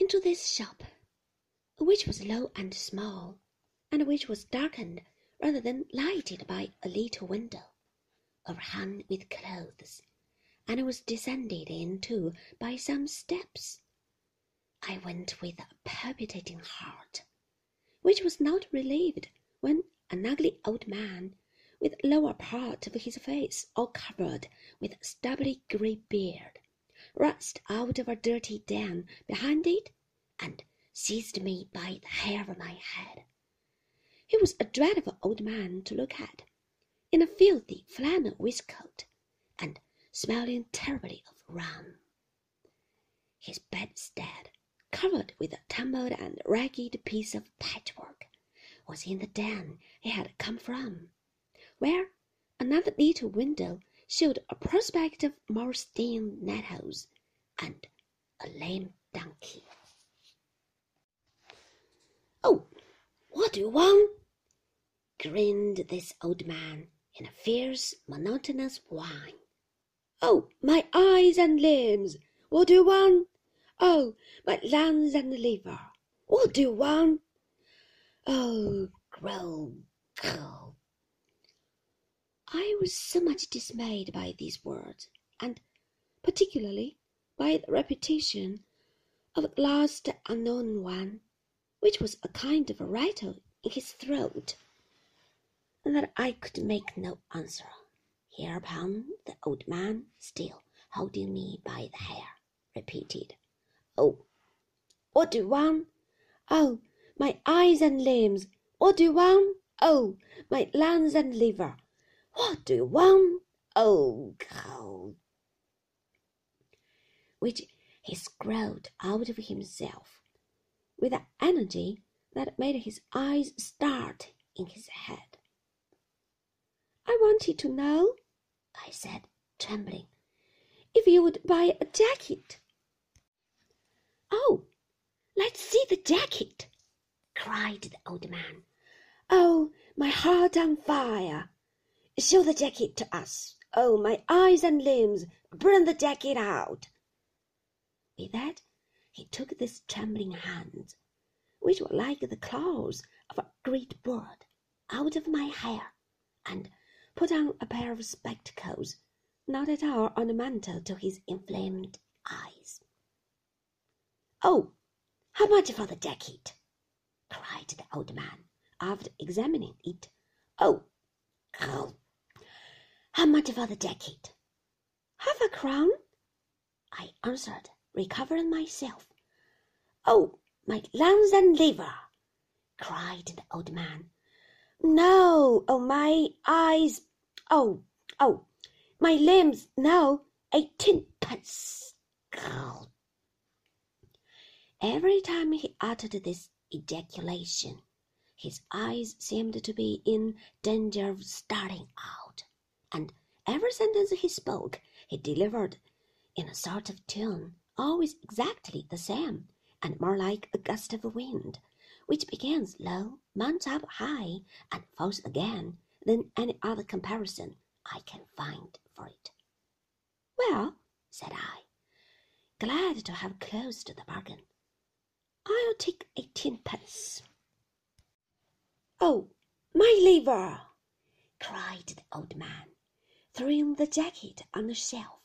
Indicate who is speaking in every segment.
Speaker 1: into this shop, which was low and small, and which was darkened rather than lighted by a little window, overhung with clothes, and was descended into by some steps. I went with a palpitating heart, which was not relieved when an ugly old man, with lower part of his face all covered with stubbly grey beard, rushed out of a dirty den behind it and seized me by the hair of my head. He was a dreadful old man to look at, in a filthy flannel waistcoat, and smelling terribly of rum. His bedstead, covered with a tumbled and ragged piece of patchwork, was in the den he had come from, where another little window showed a prospect of more stained nettles and a lame donkey. Oh, what do you want? grinned this old man in a fierce, monotonous whine. Oh, my eyes and limbs, what do you want? Oh, my lungs and liver, what do you want? Oh, goroo, was so much dismayed by these words, and particularly by the repetition of the last unknown one, which was a kind of a rattle in his throat that I could make no answer. Hereupon the old man, still holding me by the hair, repeated, Oh, what do you want? Oh, my eyes and limbs, what do you want? Oh, my lungs and liver, what do you want? old God. Which he scrawled out of himself with an energy that made his eyes start in his head. I wanted to know, I said, trembling, if you would buy a jacket. Oh, let's see the jacket, cried the old man. Oh, my heart on fire! Show the jacket to us. Oh, my eyes and limbs, Burn the jacket out. With that, he took these trembling hands, which were like the claws of a great bird, out of my hair, and put on a pair of spectacles, not at all ornamental to his inflamed eyes. Oh, how much for the jacket? cried the old man, after examining it. Oh, oh, how much for the jacket? Half a crown, I answered, recovering myself. Oh, my lungs and liver, cried the old man. No, oh, my eyes, oh, oh, my limbs, no, eighteenpence. Every time he uttered this ejaculation, his eyes seemed to be in danger of starting out, and every sentence he spoke he delivered in a sort of tone always exactly the same, and more like a gust of wind which begins low, mounts up high, and falls again, than any other comparison I can find for it. Well, said I, glad to have closed the bargain. I'll take eighteenpence. Oh, my liver! cried the old man, throwing the jacket on the shelf.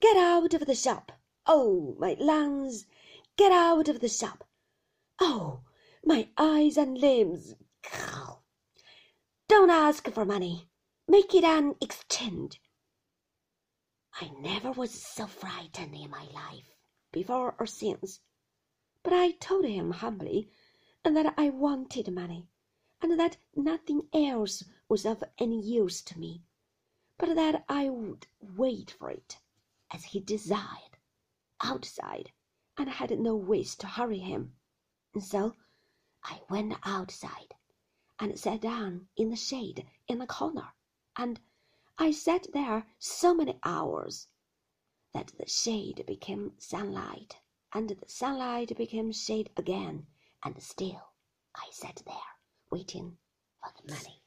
Speaker 1: Get out of the shop! Oh, my lungs! Get out of the shop! Oh, my eyes and limbs. Don't ask for money. Make it an exchange. I never was so frightened in my life, before or since. But I told him humbly and that I wanted money, and that nothing else was of any use to me, but that I would wait for it, as he desired, outside, and had no wish to hurry him. And so I went outside and sat down in the shade in a corner, and I sat there so many hours that the shade became sunlight, and the sunlight became shade again, and still I sat there waiting for the money.